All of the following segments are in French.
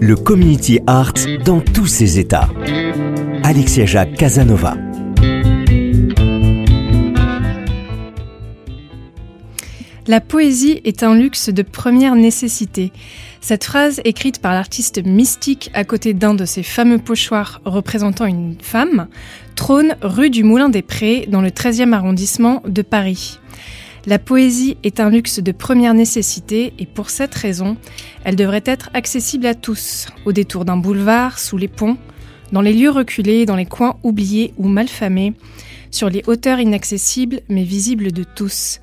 Le community art dans tous ses états. Alexia Jacques Casanova. La poésie est un luxe de première nécessité. Cette phrase, écrite par l'artiste mystique à côté d'un de ses fameux pochoirs représentant une femme, trône rue du Moulin des Prés dans le 13e arrondissement de Paris. La poésie est un luxe de première nécessité et pour cette raison, elle devrait être accessible à tous, au détour d'un boulevard, sous les ponts, dans les lieux reculés, dans les coins oubliés ou malfamés, sur les hauteurs inaccessibles mais visibles de tous.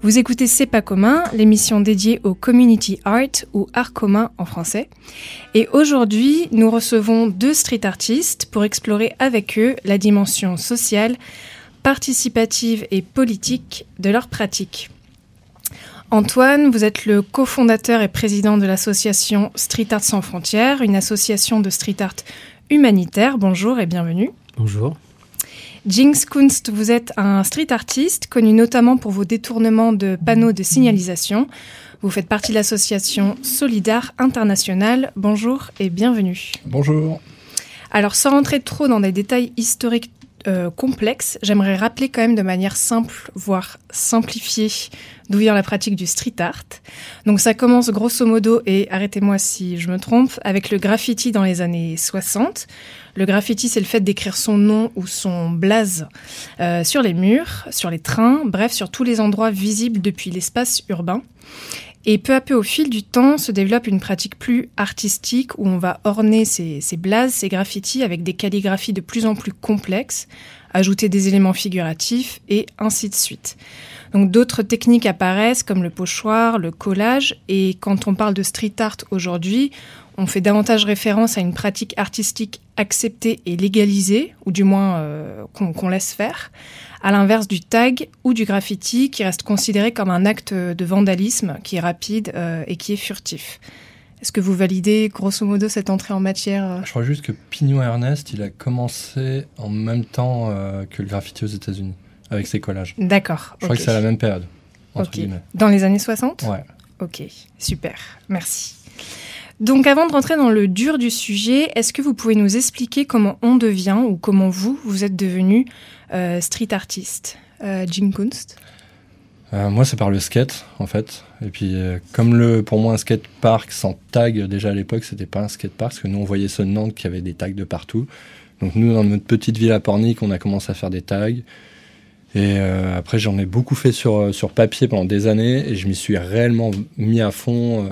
Vous écoutez C'est pas commun, l'émission dédiée au community art ou art commun en français. Et aujourd'hui, nous recevons deux street artistes pour explorer avec eux la dimension sociale, participative et politique de leur pratique. Antoine, vous êtes le cofondateur et président de l'association Street Art sans frontières, une association de street art humanitaire. Bonjour et bienvenue. Bonjour. Jinx Kunst, vous êtes un street artiste connu notamment pour vos détournements de panneaux de signalisation. Vous faites partie de l'association Solidar International. Bonjour et bienvenue. Bonjour. Alors sans rentrer trop dans des détails historiques euh, complexes, j'aimerais rappeler quand même de manière simple, voire simplifiée, d'où vient la pratique du street art. Donc ça commence grosso modo, et arrêtez-moi si je me trompe, avec le graffiti dans les années 60. Le graffiti, c'est le fait d'écrire son nom ou son blaze euh, sur les murs, sur les trains, bref, sur tous les endroits visibles depuis l'espace urbain. Et peu à peu, au fil du temps, se développe une pratique plus artistique où on va orner ces, ces blazes, ces graffitis avec des calligraphies de plus en plus complexes, ajouter des éléments figuratifs et ainsi de suite. Donc d'autres techniques apparaissent comme le pochoir, le collage et quand on parle de street art aujourd'hui, on fait davantage référence à une pratique artistique acceptée et légalisée, ou du moins euh, qu'on laisse faire, à l'inverse du tag ou du graffiti qui reste considéré comme un acte de vandalisme qui est rapide euh, et qui est furtif. Est-ce que vous validez grosso modo cette entrée en matière euh? Je crois juste que Pignon Ernest, il a commencé en même temps euh, que le graffiti aux États-Unis avec ses collages. D'accord. Je crois que c'est à la même période. Entre. Dans les années 60 Ouais. Ok, super, merci. Donc avant de rentrer dans le dur du sujet, est-ce que vous pouvez nous expliquer comment on devient ou comment vous, vous êtes devenu euh, street artiste euh, Jim Kunst? Euh, moi, c'est par le skate, en fait. Et puis, comme le, pour moi, un skate park sans tag, déjà à l'époque, c'était pas un skate park, parce que nous, on voyait de Nantes qui avaient des tags de partout. Donc, nous, dans notre petite ville à Pornic, on a commencé à faire des tags. Et après, j'en ai beaucoup fait sur, sur papier pendant des années, et je m'y suis réellement mis à fond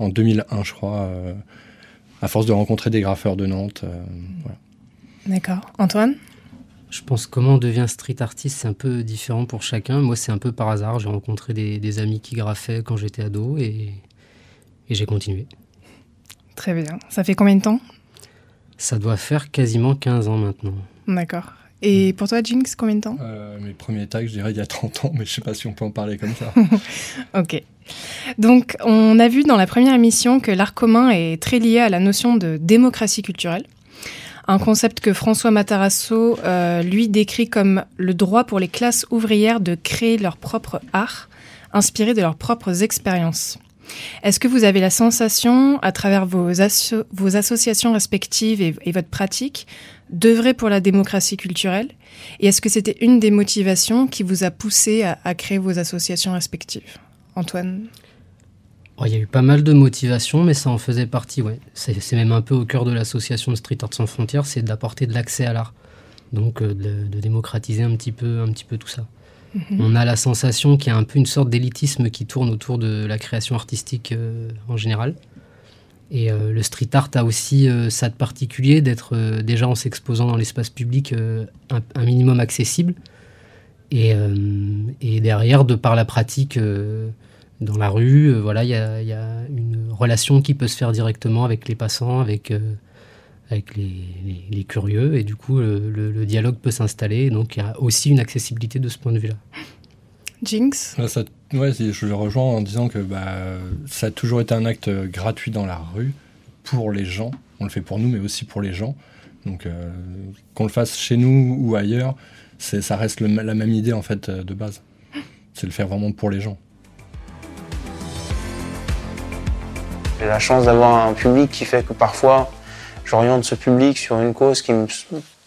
en 2001, je crois, euh, à force de rencontrer des graffeurs de Nantes. euh, voilà. D'accord. Antoine? Je pense comment on devient street artiste, c'est un peu différent pour chacun. Moi, c'est un peu par hasard. J'ai rencontré des, des amis qui graffaient quand j'étais ado et, et j'ai continué. Très bien. Ça fait combien de temps? Ça doit faire quasiment 15 ans maintenant. D'accord. Et pour toi, Jinx, combien de temps? Euh, mes premiers tags, je dirais il y a 30 ans, mais je sais pas si on peut en parler comme ça. Ok. Donc, on a vu dans la première émission que l'art commun est très lié à la notion de démocratie culturelle. Un concept que François Matarasso, euh, lui, décrit comme le droit pour les classes ouvrières de créer leur propre art, inspiré de leurs propres expériences. Est-ce que vous avez la sensation, à travers vos, vos associations respectives et, votre pratique, d'œuvrer pour la démocratie culturelle? Et est-ce que c'était une des motivations qui vous a poussé à, créer vos associations respectives? Antoine oh, Il y a eu pas mal de motivations, mais ça en faisait partie. Ouais. C'est même un peu au cœur de l'association de Street Art Sans Frontières, c'est d'apporter de l'accès à l'art. Donc euh, de, de, démocratiser un petit peu, un petit peu tout ça. Mhm. On a la sensation qu'il y a un peu une sorte d'élitisme qui tourne autour de la création artistique euh, en général. Et euh, le street art a aussi euh, ça de particulier d'être déjà en s'exposant dans l'espace public un, minimum accessible. Et, derrière, de par la pratique dans la rue, voilà, il y a, une relation qui peut se faire directement avec les passants, avec avec les, curieux, et du coup, le, dialogue peut s'installer. Donc, il y a aussi une accessibilité de ce point de vue-là. Jinx? Ça, ouais, Je le rejoins en disant que bah, ça a toujours été un acte gratuit dans la rue pour les gens. On le fait pour nous, mais aussi pour les gens. Donc, euh, qu'on le fasse chez nous ou ailleurs, ça reste la même idée en fait de base. C'est le faire vraiment pour les gens. J'ai la chance d'avoir un public qui fait que parfois j'oriente ce public sur une cause qui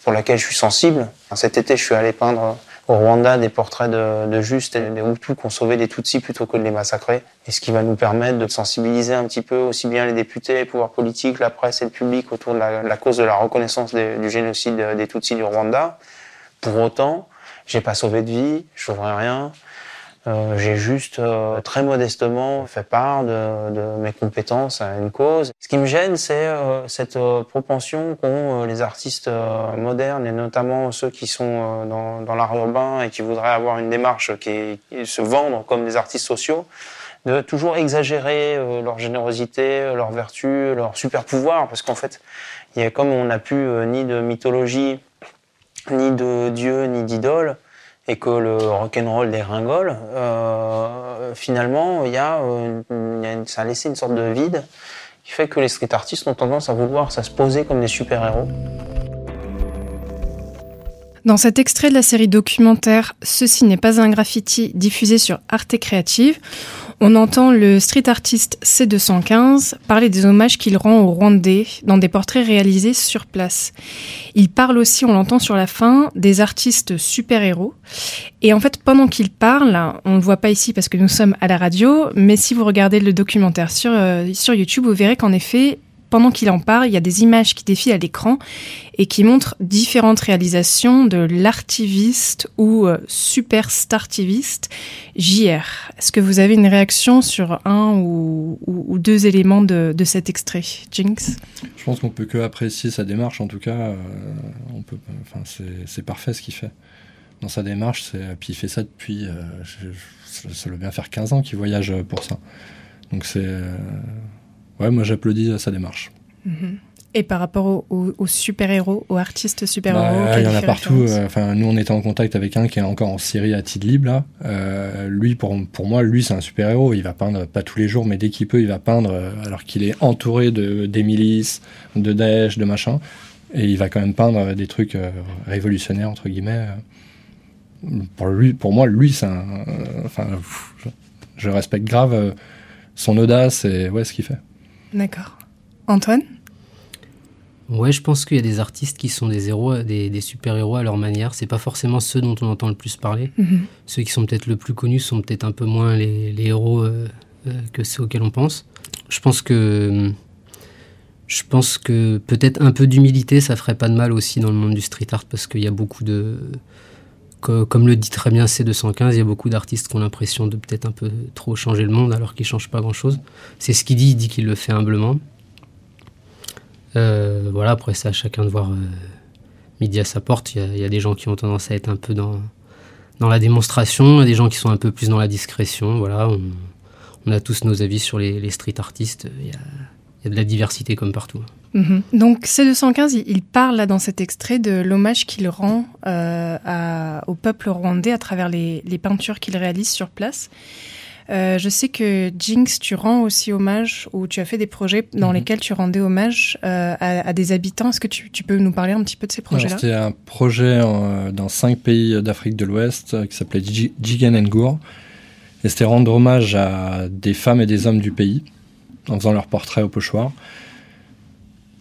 pour laquelle je suis sensible. Cet été, je suis allé peindre au Rwanda des portraits de, de Juste et des Hutus qui ont sauvé des Tutsis plutôt que de les massacrer. Et ce qui va nous permettre de sensibiliser un petit peu aussi bien les députés, les pouvoirs politiques, la presse et le public autour de la, cause de la reconnaissance du génocide des Tutsis du Rwanda. Pour autant, j'ai pas sauvé de vie, je sauverai rien. Euh, j'ai juste euh, très modestement fait part de, de, mes compétences à une cause. Ce qui me gêne, c'est euh, cette propension qu'ont les artistes modernes et notamment ceux qui sont dans, dans l'art urbain et qui voudraient avoir une démarche qui, qui se vendre comme des artistes sociaux, de toujours exagérer leur générosité, leur vertu, leur super pouvoir, parce qu'en fait, il y a comme on n'a plus ni de mythologie, ni de dieu, ni d'idole et que le rock'n'roll des ringoles, euh, finalement, euh, ça a laissé une sorte de vide qui fait que les street artistes ont tendance à vouloir ça se poser comme des super-héros. Dans cet extrait de la série documentaire Ceci n'est pas un graffiti diffusé sur Arte Créative, on entend le street artiste C215 parler des hommages qu'il rend aux Rwandais dans des portraits réalisés sur place. Il parle aussi, on l'entend sur la fin, des artistes super-héros. Et en fait, pendant qu'il parle, on ne le voit pas ici parce que nous sommes à la radio, mais si vous regardez le documentaire sur, euh, sur YouTube, vous verrez qu'en effet, pendant qu'il en parle, il y a des images qui défilent à l'écran et qui montrent différentes réalisations de l'artiviste ou euh, superstartiviste JR. Est-ce que vous avez une réaction sur un ou, deux éléments de, cet extrait, Jinx? Je pense qu'on peut que apprécier sa démarche. En tout cas, euh, on peut, c'est parfait ce qu'il fait dans sa démarche. Puis il fait ça depuis, euh, ça doit bien faire 15 ans qu'il voyage pour ça. Donc c'est ouais, moi j'applaudis à sa démarche. Mhm. Et par rapport aux, super-héros, aux artistes super-héros bah, Il y en a partout. Euh, enfin, nous, on était en contact avec un qui est encore en Syrie à Tidlib, là. Euh, lui, pour, pour moi, lui, c'est un super-héros. Il va peindre, pas tous les jours, mais dès qu'il peut, il va peindre, euh, alors qu'il est entouré de, des milices, de Daesh, de machin. Et il va quand même peindre des trucs révolutionnaires, entre guillemets. Pour, lui, pour moi, lui, c'est un. enfin, je, je, respecte grave son audace et ouais, ce qu'il fait. D'accord. Antoine? Ouais, je pense qu'il y a des artistes qui sont des héros, des, super-héros à leur manière. C'est pas forcément ceux dont on entend le plus parler. Mhm. Ceux qui sont peut-être le plus connus sont peut-être un peu moins les, héros euh, euh, que ceux auxquels on pense. Je pense que je pense que peut-être un peu d'humilité, ça ferait pas de mal aussi dans le monde du street art parce qu'il y a beaucoup de comme le dit très bien C215, il y a beaucoup d'artistes qui ont l'impression de peut-être un peu trop changer le monde alors qu'ils ne changent pas grand-chose. C'est ce qu'il dit, il dit qu'il le fait humblement. Euh, voilà, après c'est à chacun de voir euh, midi à sa porte. Il y, a, des gens qui ont tendance à être un peu dans, la démonstration, et des gens qui sont un peu plus dans la discrétion. Voilà, on, a tous nos avis sur les, street artistes. Il y, a, il y a de la diversité comme partout. Mhm. Donc C215, il, parle là dans cet extrait de l'hommage qu'il rend euh, au peuple rwandais à travers les, peintures qu'il réalise sur place. Euh, je sais que Jinx, tu rends aussi hommage ou tu as fait des projets dans mhm. lesquels tu rendais hommage euh, à, des habitants. Est-ce que tu, peux nous parler un petit peu de ces projets-là? C'était un projet dans cinq pays d'Afrique de l'Ouest qui s'appelait Jigen Ngour Et c'était rendre hommage à des femmes et des hommes du pays, en faisant leur portrait au pochoir.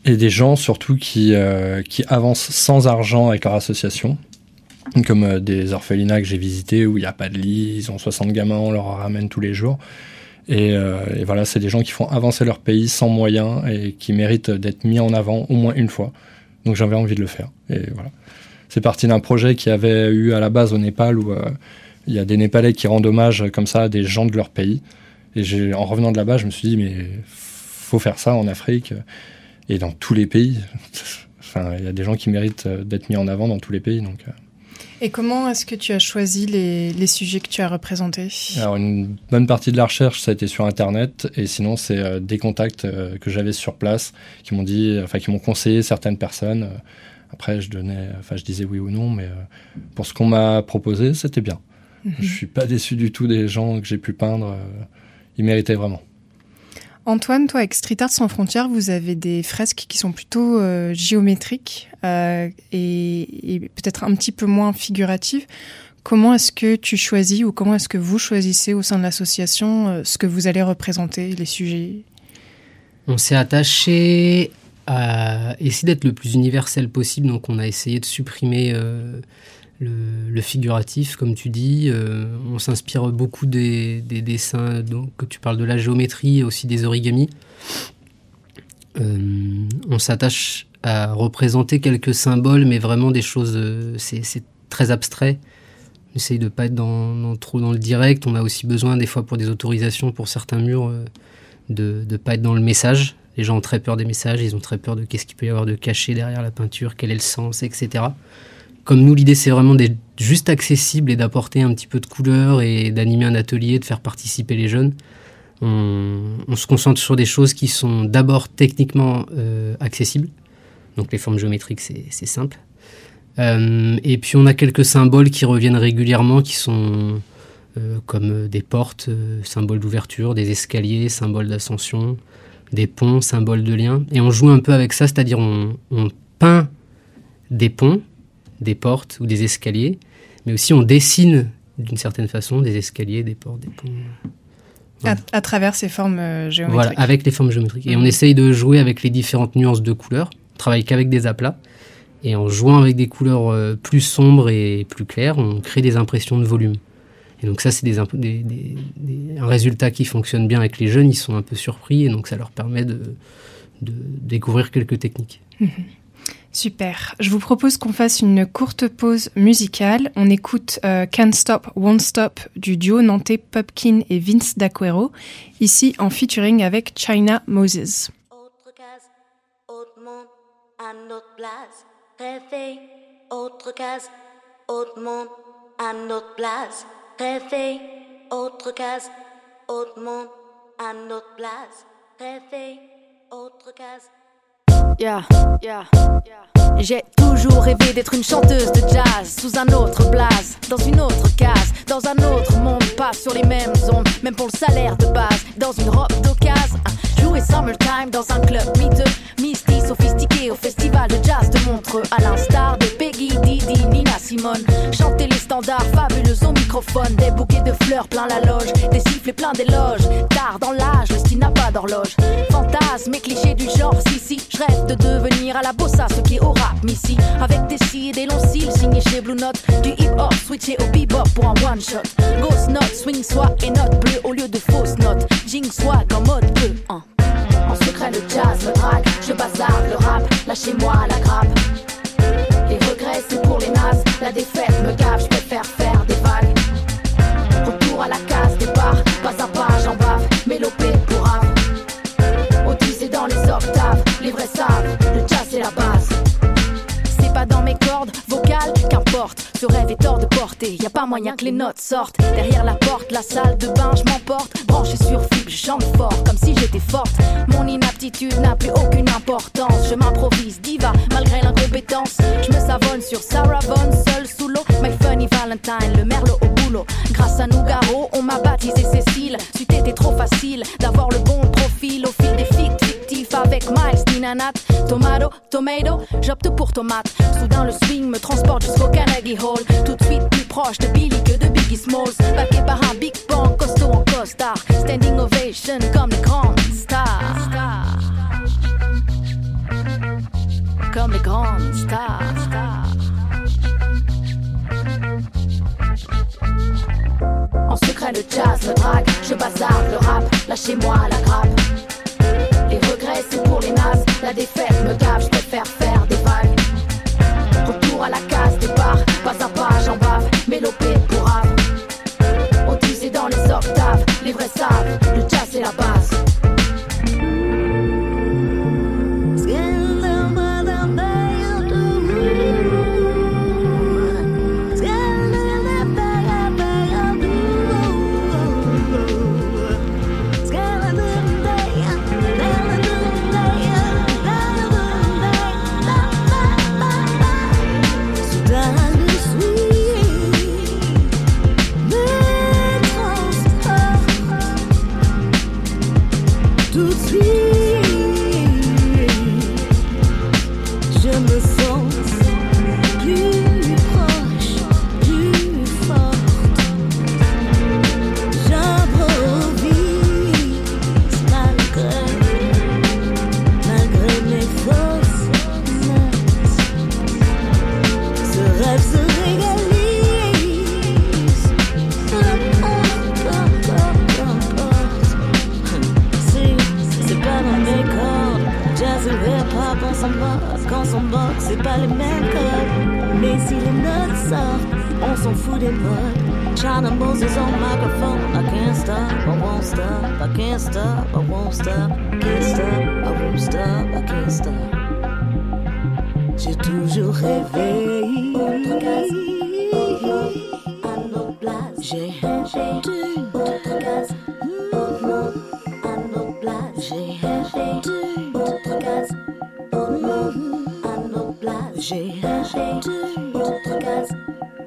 Et des gens surtout qui, euh, qui avancent sans argent avec leur association, comme euh, des orphelinats que j'ai visités où il n'y a pas de lit, ils ont 60 gamins, on leur ramène tous les jours. Et, euh, et voilà, c'est des gens qui font avancer leur pays sans moyens et qui méritent d'être mis en avant au moins une fois. Donc j'avais envie de le faire. Et voilà. C'est parti d'un projet qui avait eu à la base au Népal où euh, il y a des Népalais qui rendent hommage comme ça à des gens de leur pays. Et en revenant de là-bas, je me suis dit, mais faut faire ça en Afrique et dans tous les pays. enfin, il y a des gens qui méritent d'être mis en avant dans tous les pays. Donc, euh. Et comment est-ce que tu as choisi les, les, sujets que tu as représentés? Alors, une bonne partie de la recherche, ça a été sur Internet. Et sinon, c'est euh, des contacts euh, que j'avais sur place qui m'ont dit, enfin, qui m'ont conseillé certaines personnes. Après, je donnais, enfin, je disais oui ou non, mais pour ce qu'on m'a proposé, c'était bien. Mm -hmm. Je suis pas déçu du tout des gens que j'ai pu peindre. Ils méritaient vraiment. Antoine, toi, avec Street Art Sans Frontières, vous avez des fresques qui sont plutôt euh, géométriques euh, et, peut-être un petit peu moins figuratives. Comment est-ce que tu choisis ou comment est-ce que vous choisissez au sein de l'association euh, ce que vous allez représenter, les sujets? On s'est attaché à essayer d'être le plus universel possible, donc on a essayé de supprimer le, figuratif, comme tu dis. Euh, on s'inspire beaucoup des, des, dessins, donc que tu parles de la géométrie et aussi des origamis. Euh, on s'attache à représenter quelques symboles, mais vraiment des choses, euh, c'est très abstrait. On essaye de pas être dans, trop dans le direct. On a aussi besoin des fois pour des autorisations pour certains murs de ne pas être dans le message. Les gens ont très peur des messages, ils ont très peur de qu'est-ce qu'il peut y avoir de caché derrière la peinture, quel est le sens, etc comme nous, l'idée, c'est vraiment d'être juste accessible et d'apporter un petit peu de couleur et d'animer un atelier, de faire participer les jeunes. On, se concentre sur des choses qui sont d'abord techniquement euh, accessibles. Donc les formes géométriques, c'est simple. Euh, et puis on a quelques symboles qui reviennent régulièrement, qui sont euh, comme des portes, symboles d'ouverture, des escaliers, symboles d'ascension, des ponts, symboles de lien. Et on joue un peu avec ça, c'est-à-dire on peint des ponts des portes ou des escaliers, mais aussi on dessine d'une certaine façon des escaliers, des portes, des ponts. Voilà. À, à, travers ces formes euh, géométriques. Voilà, avec les formes géométriques. Et mmh. on essaye de jouer avec les différentes nuances de couleurs. On travaille qu'avec des aplats. Et en jouant avec des couleurs euh, plus sombres et plus claires, on crée des impressions de volume. Et donc ça, c'est des, des, des, des, un résultat qui fonctionne bien avec les jeunes. Ils sont un peu surpris et donc ça leur permet de, de découvrir quelques techniques. Mmh. Super. Je vous propose qu'on fasse une courte pause musicale. On écoute euh, Can't Stop, Won't Stop du duo nantais Pupkin et Vince D'Aquero, ici en featuring avec China Moses. J'ai toujours rêvé d'être une chanteuse de jazz sous un autre blaze, dans une autre case, dans un autre monde, pas sur les mêmes ondes, même pour le salaire de base, dans une robe d'occasion. Jouer Summertime dans un club miteux, misty, sophistiqué au festival de jazz de Montreux, à l'instar de Peggy, Didi, Nina Simone. Chanter les standards fabuleux au microphone, des bouquets de fleurs plein la loge, des sifflets plein d'éloges. Tard dans l'âge, le style n'a pas d'horloge. Fantasme et clichés du genre, si, si, je rêve de devenir à la bossa ce qui est au rap, missy. Avec des cils et des longs cils signés chez Blue Note, du hip hop switché au bebop pour un one shot. Ghost note, swing soit et note bleue au lieu de fausses notes. Jing swag en mode bleu. Hein. En secret, le jazz me drague. Je bazarde le rap, lâchez-moi la grappe. Les regrets, c'est pour les nazes. La défaite me gave, je préfère faire des vagues. Retour à la moyen que les notes sortent. Derrière la porte, la salle de bain, je m'emporte. Branché sur flip, je chante fort, comme si j'étais forte. Mon inaptitude n'a plus aucune importance. Je m'improvise diva, malgré l'incompétence. Je me savonne sur Sarah Vaughan, seul sous l'eau. My funny Valentine, le merlot au boulot. Grâce à Nougaro, on m'a baptisé Cécile. C'eût été trop facile d'avoir le bon profil au fil des fictifs avec Miles, Ninanat. Tomato, tomato, j'opte pour tomate. Soudain, le swing me transporte jusqu'au Carnegie Hall. Tout de suite proche de Billy que de Biggie Smalls. Baqué par un Big Bang costaud stars. Standing ovation comme les grandes stars. Comme les grandes stars. En secret le jazz, le drag, je bazarde le rap, lâchez-moi la grappe. Les regrets c'est pour les nazes, la défaite me gave, je préfère faire J'ai autre case,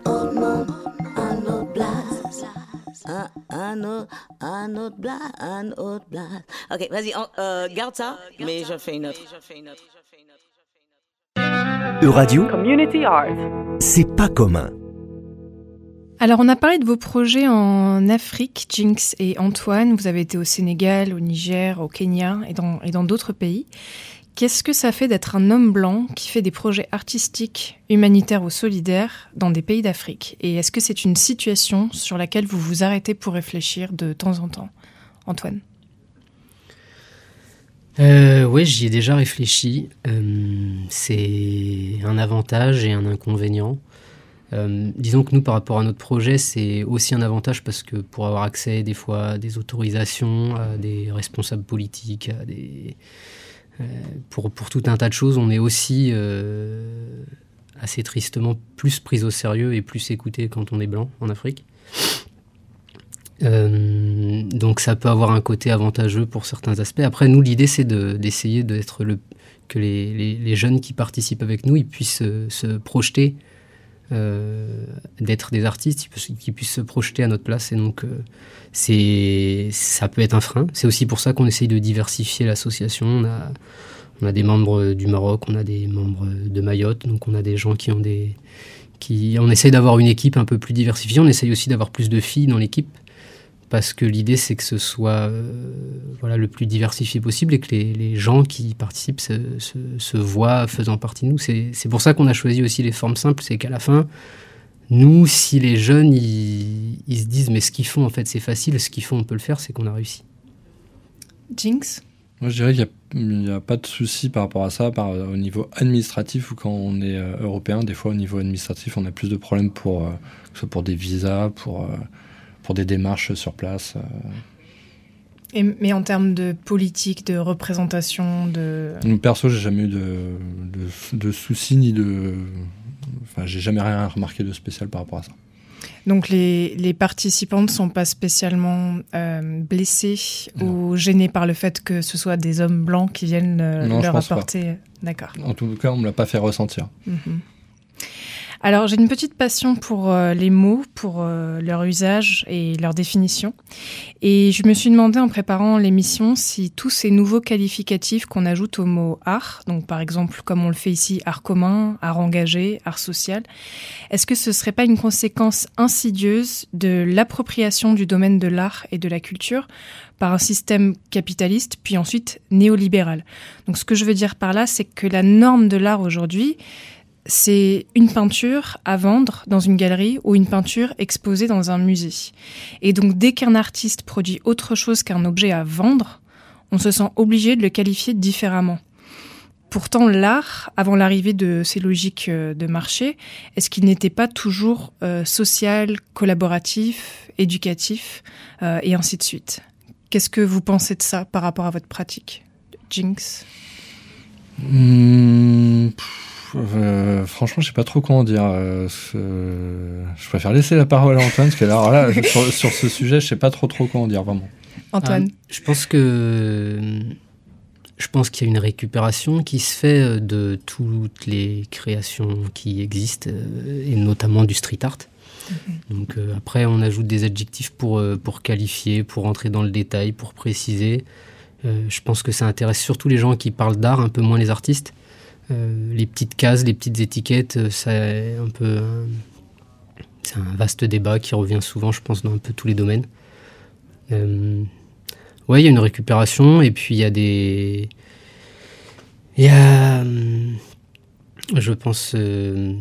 autre monde, à notre place. un, un autre, un autre blague, un autre blague. Ok, vas-y, euh, garde ça, mais je fais une autre. Euradio, Community Art. c'est pas commun. Alors, on a parlé de vos projets en Afrique, Jinx et Antoine. Vous avez été au Sénégal, au Niger, au Kenya et dans et dans d'autres pays. Qu'est-ce que ça fait d'être un homme blanc qui fait des projets artistiques, humanitaires ou solidaires dans des pays d'Afrique? Et est-ce que c'est une situation sur laquelle vous vous arrêtez pour réfléchir de temps en temps? Antoine Euh, ouais, j'y ai déjà réfléchi. Euh, c'est un avantage et un inconvénient. Euh, disons que nous, par rapport à notre projet, c'est aussi un avantage parce que pour avoir accès des fois à des autorisations, à des responsables politiques, à des, pour, pour tout un tas de choses, on est aussi euh, assez tristement plus pris au sérieux et plus écouté quand on est blanc en Afrique. Euh, donc ça peut avoir un côté avantageux pour certains aspects. Après, nous, l'idée, c'est de- d'essayer d'être le que les, les- jeunes qui participent avec nous, ils puissent euh, se projeter, euh, d'être des artistes, qu'ils puissent se projeter à notre place. Et donc, euh, c'est ça peut être un frein. C'est aussi pour ça qu'on essaye de diversifier l'association. On a, on a des membres du Maroc, on a des membres de Mayotte, donc on a des gens qui ont des... Qui, on essaye d'avoir une équipe un peu plus diversifiée. On essaye aussi d'avoir plus de filles dans l'équipe parce que l'idée c'est que ce soit euh, voilà, le plus diversifié possible et que les, les gens qui participent se, se, se voient faisant partie de nous. C'est c'est pour ça qu'on a choisi aussi les formes simples, c'est qu'à la fin, nous, si les jeunes, ils, ils se disent mais ce qu'ils font en fait c'est facile, ce qu'ils font on peut le faire, c'est qu'on a réussi. Jinx? Moi, je dirais qu'il n'y a, pas de souci par rapport à ça, par, au niveau administratif ou quand on est euh, européen. Des fois, au niveau administratif, on a plus de problèmes pour, euh, que ce soit pour des visas, pour, euh, pour des démarches sur place. euh. Et- Mais en termes de politique, de représentation, de... Nous, perso, j'ai jamais eu de, de, de soucis ni de. Enfin, j'ai jamais rien remarqué de spécial par rapport à ça. Donc les, les participants ne sont pas spécialement euh, blessés ou gênés par le fait que ce soit des hommes blancs qui viennent euh, Non, leur apporter. D'accord. En tout cas, on me l'a pas fait ressentir. Mhm. Alors, j'ai une petite passion pour euh, les mots, pour euh, leur usage et leur définition. Et je me suis demandé en préparant l'émission si tous ces nouveaux qualificatifs qu'on ajoute au mot art, donc par exemple comme on le fait ici, art commun, art engagé, art social, est-ce que ce serait pas une conséquence insidieuse de l'appropriation du domaine de l'art et de la culture par un système capitaliste, puis ensuite néolibéral? Donc ce que je veux dire par là, c'est que la norme de l'art aujourd'hui, c'est une peinture à vendre dans une galerie ou une peinture exposée dans un musée. Et donc dès qu'un artiste produit autre chose qu'un objet à vendre, on se sent obligé de le qualifier différemment. Pourtant, l'art, avant l'arrivée de ces logiques euh, de marché, est-ce qu'il n'était pas toujours euh, social, collaboratif, éducatif, euh, et ainsi de suite? Qu'est-ce que vous pensez de ça par rapport à votre pratique? Jinx? Pff, euh, franchement, je sais pas trop comment dire. euh, Je préfère laisser la parole à Antoine, parce que là, alors là, sur, sur ce sujet, je sais pas trop trop comment dire vraiment. Antoine Ah, je pense que je pense qu'il y a une récupération qui se fait euh, de toutes les créations qui existent et notamment du street art. Donc euh, après on ajoute des adjectifs pour euh, pour qualifier, pour entrer dans le détail, pour préciser. Euh, je pense que ça intéresse surtout les gens qui parlent d'art, un peu moins les artistes. Euh, les petites cases, les petites étiquettes, euh, c'est un peu c'est un vaste débat qui revient souvent, je pense, dans un peu tous les domaines. Euh, ouais, il y a une récupération et puis il y a des. Il y a. hum, Je pense. euh,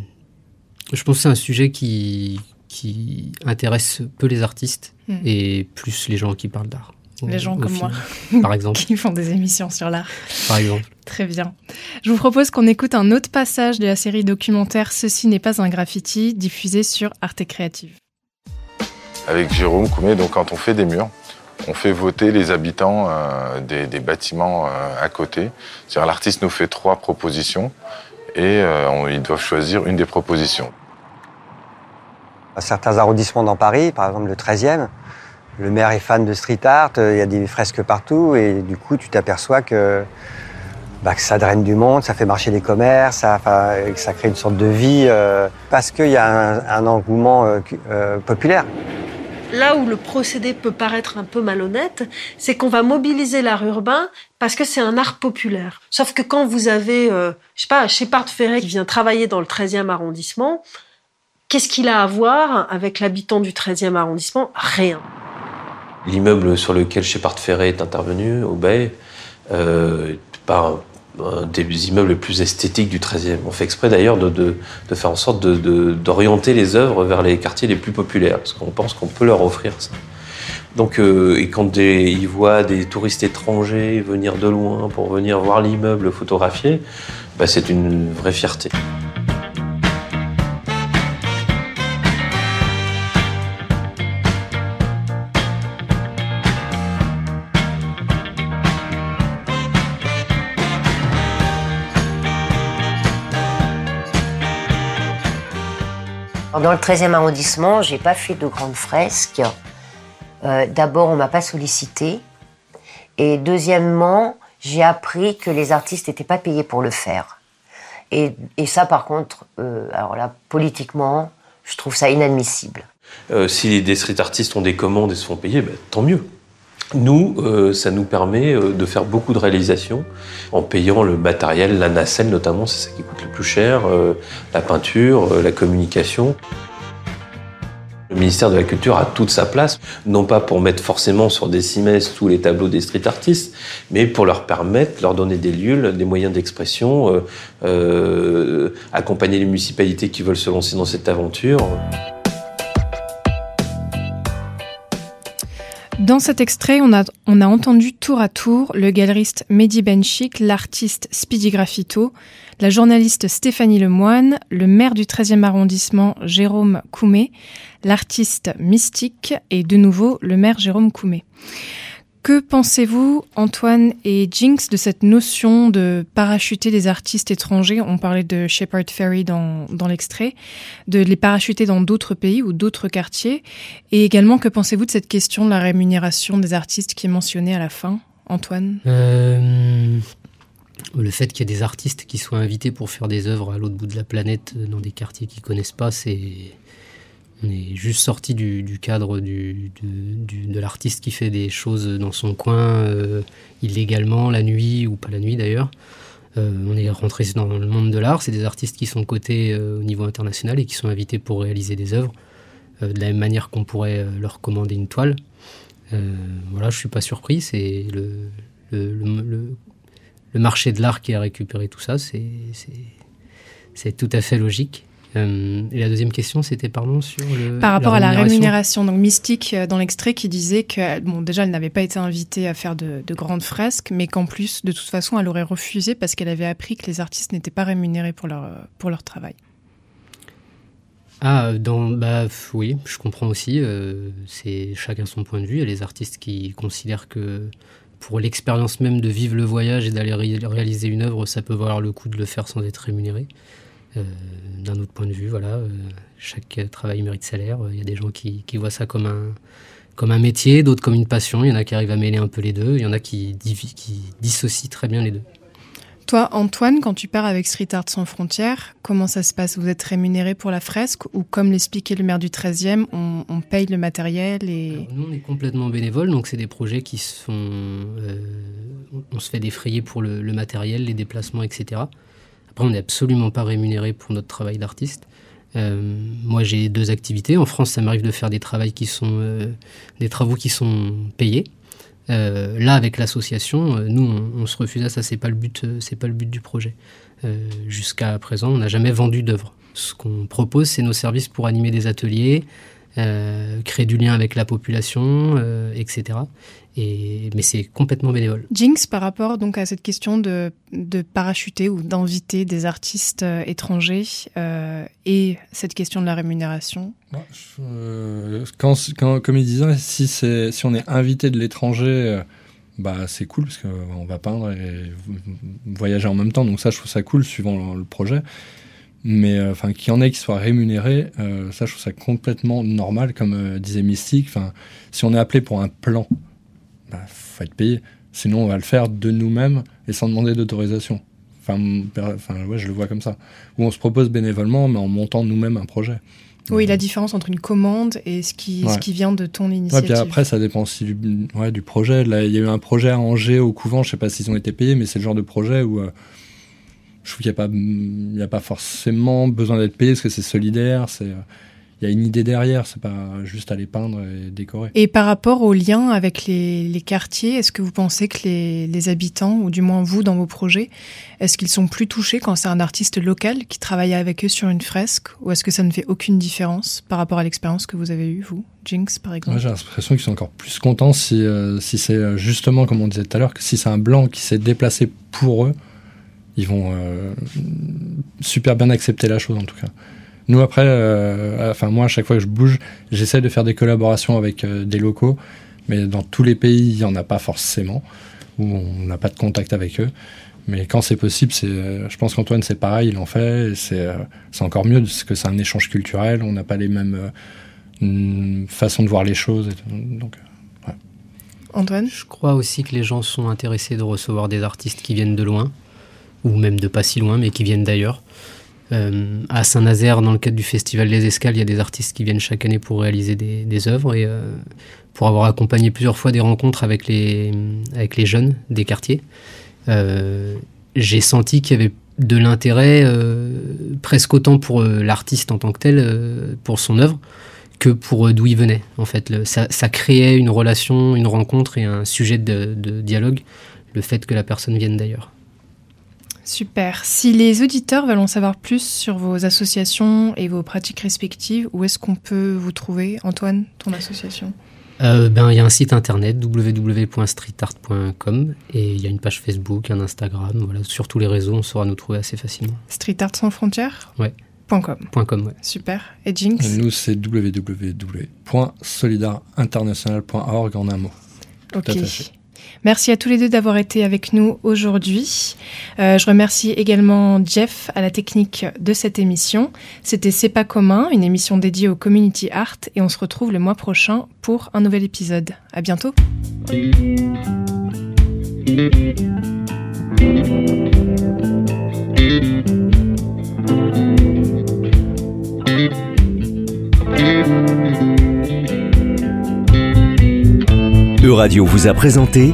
Je pense que c'est un sujet qui, qui intéresse peu les artistes Hmm. et plus les gens qui parlent d'art. Les gens comme moi. Par exemple. qui font des émissions sur l'art. Par exemple. Très bien. Je vous propose qu'on écoute un autre passage de la série documentaire Ceci n'est pas un graffiti, diffusée sur Arte Créative. Avec Jérôme Coumet, donc quand on fait des murs, on fait voter les habitants euh, des, des bâtiments euh, à côté. C'est-à-dire l'artiste nous fait trois propositions et euh, on- ils doivent choisir une des propositions. À certains arrondissements dans Paris, par exemple le 13e, le maire est fan de street art, euh, il y a des fresques partout et du coup tu t'aperçois que, bah, ça draine du monde, ça fait marcher les commerces, ça, crée une sorte de vie euh, parce qu'il y a un, engouement euh, populaire. Là où le procédé peut paraître un peu malhonnête, c'est qu'on va mobiliser l'art urbain parce que c'est un art populaire. Sauf que quand vous avez, je sais pas, Shepard Ferret qui vient travailler dans le 13e arrondissement, qu'est-ce qu'il a à voir avec l'habitant du 13e arrondissement? Rien. L'immeuble sur lequel Shepard Ferret est intervenu, au Bay, euh, par un des immeubles les plus esthétiques du 13e. On fait exprès d'ailleurs de, faire en sorte d'orienter les œuvres vers les quartiers les plus populaires, parce qu'on pense qu'on peut leur offrir ça. Donc, euh, et quand ils voient des touristes étrangers venir de loin pour venir voir l'immeuble photographié, bah, c'est une vraie fierté. Dans le 13e arrondissement, j'ai pas fait de grandes fresques. Euh, D'abord, on m'a pas sollicité. Et deuxièmement, j'ai appris que les artistes n'étaient pas payés pour le faire. Et, ça, par contre, euh, alors politiquement, je trouve ça inadmissible. Euh, si des street artistes ont des commandes et se font payer, bah, tant mieux. Nous, euh, ça nous permet euh, de faire beaucoup de réalisations en payant le matériel, la nacelle notamment, c'est ça qui coûte le plus cher, euh, la peinture, la communication. Le ministère de la Culture a toute sa place, non pas pour mettre forcément sur des cimesses tous les tableaux des street artistes, mais pour leur permettre, leur donner des lieux, des moyens d'expression, accompagner les municipalités qui veulent se lancer dans cette aventure. Dans cet extrait, on a, entendu tour à tour le galeriste Mehdi Benchik, l'artiste Speedy Graffito, la journaliste Stéphanie Lemoine, le maire du 13e arrondissement Jérôme Coumet, l'artiste Mystique et de nouveau le maire Jérôme Coumet. Que pensez-vous, Antoine et Jinx, de cette notion de parachuter des artistes étrangers? On parlait de Shepard Ferry dans, dans l'extrait, de les parachuter dans d'autres pays ou d'autres quartiers. Et également, que pensez-vous de cette question de la rémunération des artistes qui est mentionnée à la fin, Antoine? Euh, Le fait qu'il y ait des artistes qui soient invités pour faire des œuvres à l'autre bout de la planète, euh, dans des quartiers qu'ils connaissent pas, c'est. On est juste sorti du, cadre de l'artiste qui fait des choses dans son coin euh, illégalement, la nuit, ou pas la nuit d'ailleurs. Euh, on est rentré dans le monde de l'art. C'est des artistes qui sont cotés euh, au niveau international et qui sont invités pour réaliser des œuvres, de la même manière qu'on pourrait leur commander une toile. Voilà, je suis pas surpris. C'est le, marché de l'art qui a récupéré tout ça. C'est tout à fait logique. Euh, et la deuxième question, c'était pardon sur le, Par rapport à la rémunération. donc Mystique, euh, dans l'extrait, qui disait que, bon, déjà, elle n'avait pas été invitée à faire de, de grandes fresques, mais qu'en plus, de toute façon, elle aurait refusé parce qu'elle avait appris que les artistes n'étaient pas rémunérés pour leur, euh, pour leur travail. Ah, dans, bah, oui, je comprends aussi. euh, c'est chacun son point de vue. Il y a les artistes qui considèrent que pour l'expérience même de vivre le voyage et d'aller ré- réaliser une œuvre, ça peut valoir le coup de le faire sans être rémunéré. Euh, D'un autre point de vue, voilà, euh, chaque travail mérite salaire. Il y a des gens qui, qui voient ça comme un, comme un métier, d'autres comme une passion. Il y en a qui arrivent à mêler un peu les deux. Il y en a qui, dissocient très bien les deux. Toi, Antoine, quand tu pars avec Street Art Sans Frontières, comment ça se passe? Vous êtes rémunéré pour la fresque ou, comme l'expliquait le maire du 13e, on, on paye le matériel et... Nous, on est complètement bénévole, donc c'est des projets qui sont. euh, on se fait défrayer pour le, le matériel, les déplacements, etc. Après, on n'est absolument pas rémunéré pour notre travail d'artiste. Euh, moi, j'ai deux activités. En France, ça m'arrive de faire des travaux qui sont euh, travaux qui sont payés. Euh, là, avec l'association, nous, on, on se refuse à ça. C'est pas le pas le but du projet. Jusqu'à présent, on n'a jamais vendu d'œuvres. Ce qu'on propose, c'est nos services pour animer des ateliers, euh, créer du lien avec la population, euh, etc. Et, mais c'est complètement bénévole. Jinx, par rapport donc à cette question de, de parachuter ou d'inviter des artistes euh, étrangers euh, et cette question de la rémunération, quand, quand, comme il disait, si, on est invité de l'étranger, bah, c'est cool parce qu'on va peindre et voyager en même temps. Donc ça, je trouve ça cool suivant le, le projet. Mais euh, enfin, qu'il y en ait qui soient rémunérés, euh, ça, je trouve ça complètement normal, comme euh, disait Mystique. Enfin, si on est appelé pour un plan, bah, faut être payé. Sinon, on va le faire de nous-mêmes et sans demander d'autorisation. Enfin, ouais, je le vois comme ça. Ou on se propose bénévolement, mais en montant nous-mêmes un projet. oui, la différence entre une commande et ce qui, ce Ouais. qui vient de ton Ouais, initiative. puis après, ça dépend aussi du, ouais, du projet. Là, il y a eu un projet à Angers au couvent, je sais pas s'ils ont été payés, mais c'est le genre de projet où euh, je trouve qu'il n'y a, pas- a forcément besoin d'être payé parce que c'est solidaire, c'est, il y a une idée derrière, c'est pas juste aller peindre et décorer. Et par rapport au lien avec les, les quartiers, est-ce que vous pensez que les, les habitants, ou du moins vous dans vos projets, est-ce qu'ils sont plus touchés quand c'est un artiste local qui travaille avec eux sur une fresque, ou est-ce que ça ne fait aucune différence par rapport à l'expérience que vous avez eue, vous, Jinx, par exemple? Moi, j'ai l'impression qu'ils sont encore plus contents si, euh, si c'est euh, justement, comme on disait tout à l'heure, que si c'est un blanc qui s'est déplacé pour eux, ils vont euh, super bien accepter la chose en tout cas. Nous après, euh, enfin moi à chaque fois que je bouge, j'essaie de faire des collaborations avec euh, des locaux, mais dans tous les pays il y en a pas forcément, où on n'a pas de contact avec eux. Mais quand c'est possible, c'est, je pense qu'Antoine c'est pareil, il en fait, et c'est, c'est encore mieux parce que c'est un échange culturel, on n'a pas les mêmes euh, façons de voir les choses, et tout. donc. ouais. Antoine? Je crois aussi que les gens sont intéressés de recevoir des artistes qui viennent de loin, ou même de pas si loin, mais qui viennent d'ailleurs. Euh, à Saint-Nazaire, dans le cadre du Festival des Escales, il y a des artistes qui viennent chaque année pour réaliser des, œuvres et euh, pour avoir accompagné plusieurs fois des rencontres avec les, jeunes des quartiers. Euh, J'ai senti qu'il y avait de l'intérêt presque autant pour l'artiste en tant que tel, pour son œuvre, que pour d'où il venait. En fait, ça, créait une relation, une rencontre et un sujet de dialogue, le fait que la personne vienne d'ailleurs. Super. Si les auditeurs veulent en savoir plus sur vos associations et vos pratiques respectives, où est-ce qu'on peut vous trouver Antoine, ton association? Euh, ben, il y a un site internet www.streetart.com et il y a une page Facebook, un Instagram, voilà, sur tous les réseaux, on saura nous trouver assez facilement. Street Art Sans Frontières? Ouais. Point .com. Point .com, ouais. Super. Et Jinx? Et nous, c'est www.solidarinternational.org en un mot. Tout Ok. attaché. Merci à tous les deux d'avoir été avec nous aujourd'hui. Euh, je remercie également Jeff à la technique de cette émission. C'était C'est pas commun, une émission dédiée au community art et on se retrouve le mois prochain pour un nouvel épisode. À bientôt. Euradio vous a présenté